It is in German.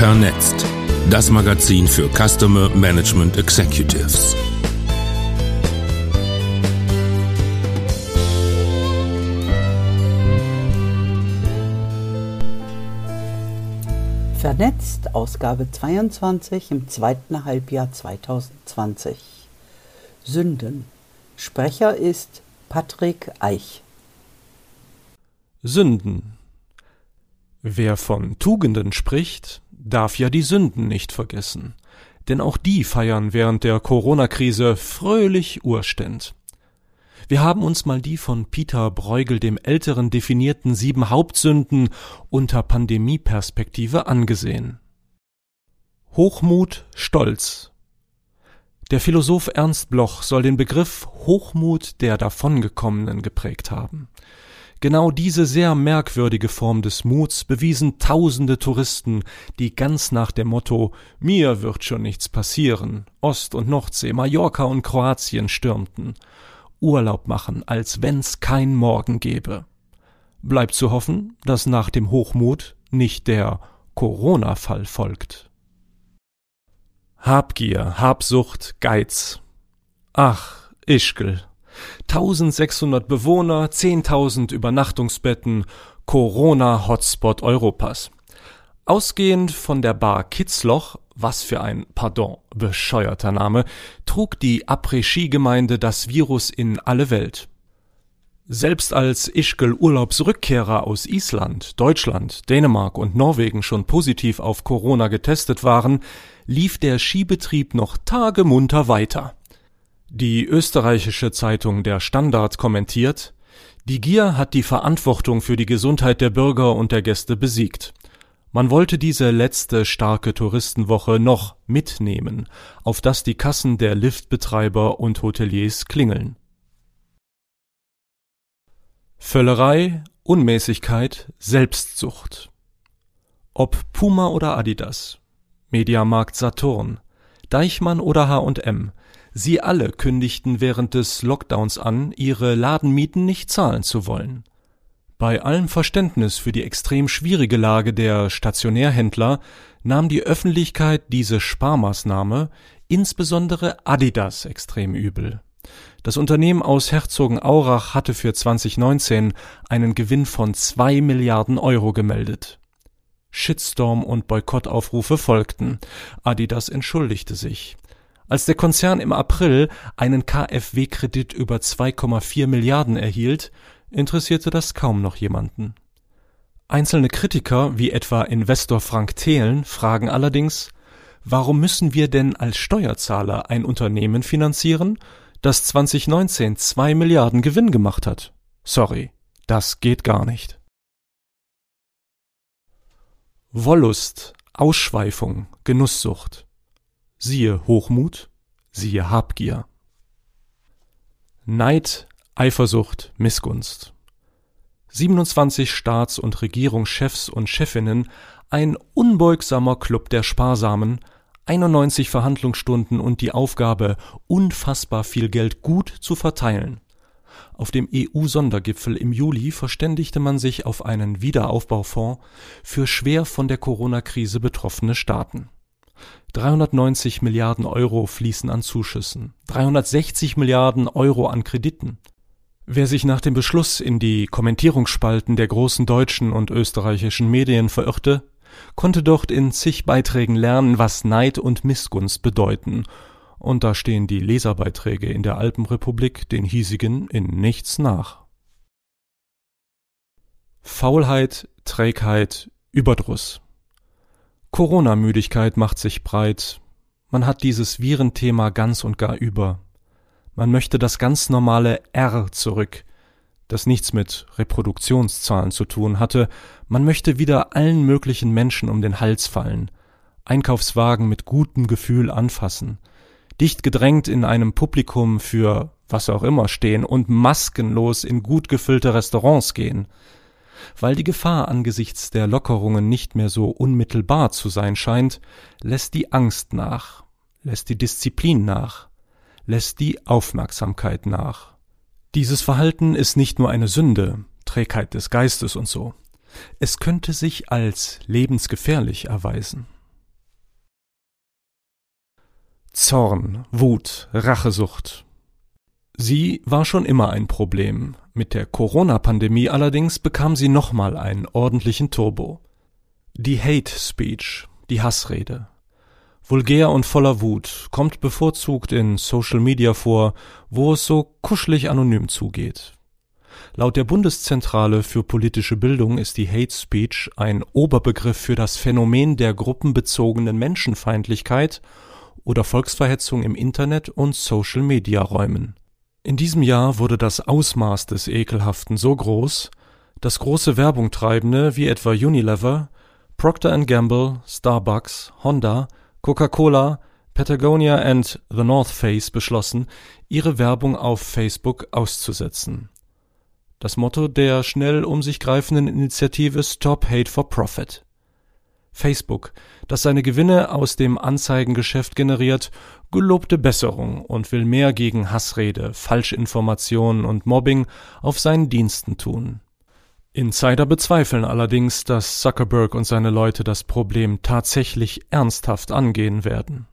Vernetzt. Das Magazin für Customer Management Executives. Vernetzt, Ausgabe 22 im zweiten Halbjahr 2020. Sünden. Sprecher ist Patrick Eich. Sünden. Wer von Tugenden spricht, darf ja die Sünden nicht vergessen, denn auch die feiern während der Corona-Krise fröhlich Urständ. Wir haben uns mal die von Peter Bruegel dem Älteren definierten sieben Hauptsünden unter Pandemieperspektive angesehen. Hochmut, Stolz. Der Philosoph Ernst Bloch soll den Begriff Hochmut der Davongekommenen geprägt haben. Genau diese sehr merkwürdige Form des Muts bewiesen tausende Touristen, die ganz nach dem Motto Mir wird schon nichts passieren Ost- und Nordsee, Mallorca und Kroatien stürmten. Urlaub machen, als wenn's kein Morgen gäbe. Bleibt zu hoffen, dass nach dem Hochmut nicht der Corona-Fall folgt. Habgier, Habsucht, Geiz. Ach, Ischgl, 1600 Bewohner, 10.000 Übernachtungsbetten, Corona-Hotspot Europas. Ausgehend von der Bar Kitzloch, was für ein, pardon, bescheuerter Name, trug die Après-Ski-Gemeinde das Virus in alle Welt. Selbst als Ischgl Urlaubsrückkehrer aus Island, Deutschland, Dänemark und Norwegen schon positiv auf Corona getestet waren, lief der Skibetrieb noch tagemunter weiter. Die österreichische Zeitung Der Standard kommentiert, die Gier hat die Verantwortung für die Gesundheit der Bürger und der Gäste besiegt. Man wollte diese letzte starke Touristenwoche noch mitnehmen, auf dass die Kassen der Liftbetreiber und Hoteliers klingeln. Völlerei, Unmäßigkeit, Selbstsucht. Ob Puma oder Adidas, Mediamarkt Saturn, Deichmann oder H&M, Sie alle kündigten während des Lockdowns an, ihre Ladenmieten nicht zahlen zu wollen. Bei allem Verständnis für die extrem schwierige Lage der Stationärhändler nahm die Öffentlichkeit diese Sparmaßnahme, insbesondere Adidas, extrem übel. Das Unternehmen aus Herzogenaurach hatte für 2019 einen Gewinn von zwei Milliarden Euro gemeldet. Shitstorm und Boykottaufrufe folgten. Adidas entschuldigte sich. Als der Konzern im April einen KfW-Kredit über 2,4 Milliarden erhielt, interessierte das kaum noch jemanden. Einzelne Kritiker, wie etwa Investor Frank Thelen, fragen allerdings, warum müssen wir denn als Steuerzahler ein Unternehmen finanzieren, das 2019 zwei Milliarden Gewinn gemacht hat? Sorry, das geht gar nicht. Wollust, Ausschweifung, Genusssucht. Siehe Hochmut, siehe Habgier. Neid, Eifersucht, Missgunst. 27 Staats- und Regierungschefs und Chefinnen, ein unbeugsamer Club der Sparsamen, 91 Verhandlungsstunden und die Aufgabe, unfassbar viel Geld gut zu verteilen. Auf dem EU-Sondergipfel im Juli verständigte man sich auf einen Wiederaufbaufonds für schwer von der Corona-Krise betroffene Staaten. 390 Milliarden Euro fließen an Zuschüssen, 360 Milliarden Euro an Krediten. Wer sich nach dem Beschluss in die Kommentierungsspalten der großen deutschen und österreichischen Medien verirrte, konnte dort in zig Beiträgen lernen, was Neid und Missgunst bedeuten, und da stehen die Leserbeiträge in der Alpenrepublik den hiesigen in nichts nach. Faulheit, Trägheit, Überdruss. Corona-Müdigkeit macht sich breit. Man hat dieses Virenthema ganz und gar über. Man möchte das ganz normale R zurück, das nichts mit Reproduktionszahlen zu tun hatte. Man möchte wieder allen möglichen Menschen um den Hals fallen, Einkaufswagen mit gutem Gefühl anfassen, dicht gedrängt in einem Publikum für was auch immer stehen und maskenlos in gut gefüllte Restaurants gehen. Weil die Gefahr angesichts der Lockerungen nicht mehr so unmittelbar zu sein scheint, lässt die Angst nach, lässt die Disziplin nach, lässt die Aufmerksamkeit nach. Dieses Verhalten ist nicht nur eine Sünde, Trägheit des Geistes und so. Es könnte sich als lebensgefährlich erweisen. Zorn, Wut, Rachesucht, Sie war schon immer ein Problem. Mit der Corona-Pandemie allerdings bekam sie nochmal einen ordentlichen Turbo. Die Hate Speech, die Hassrede. Vulgär und voller Wut, kommt bevorzugt in Social Media vor, wo es so kuschelig anonym zugeht. Laut der Bundeszentrale für politische Bildung ist die Hate Speech ein Oberbegriff für das Phänomen der gruppenbezogenen Menschenfeindlichkeit oder Volksverhetzung im Internet und Social Media Räumen. In diesem Jahr wurde das Ausmaß des Ekelhaften so groß, dass große Werbungtreibende wie etwa Unilever, Procter Gamble, Starbucks, Honda, Coca-Cola, Patagonia und The North Face beschlossen, ihre Werbung auf Facebook auszusetzen. Das Motto der schnell um sich greifenden Initiative Stop Hate for Profit. Facebook, das seine Gewinne aus dem Anzeigengeschäft generiert, gelobte Besserung und will mehr gegen Hassrede, Falschinformationen und Mobbing auf seinen Diensten tun. Insider bezweifeln allerdings, dass Zuckerberg und seine Leute das Problem tatsächlich ernsthaft angehen werden.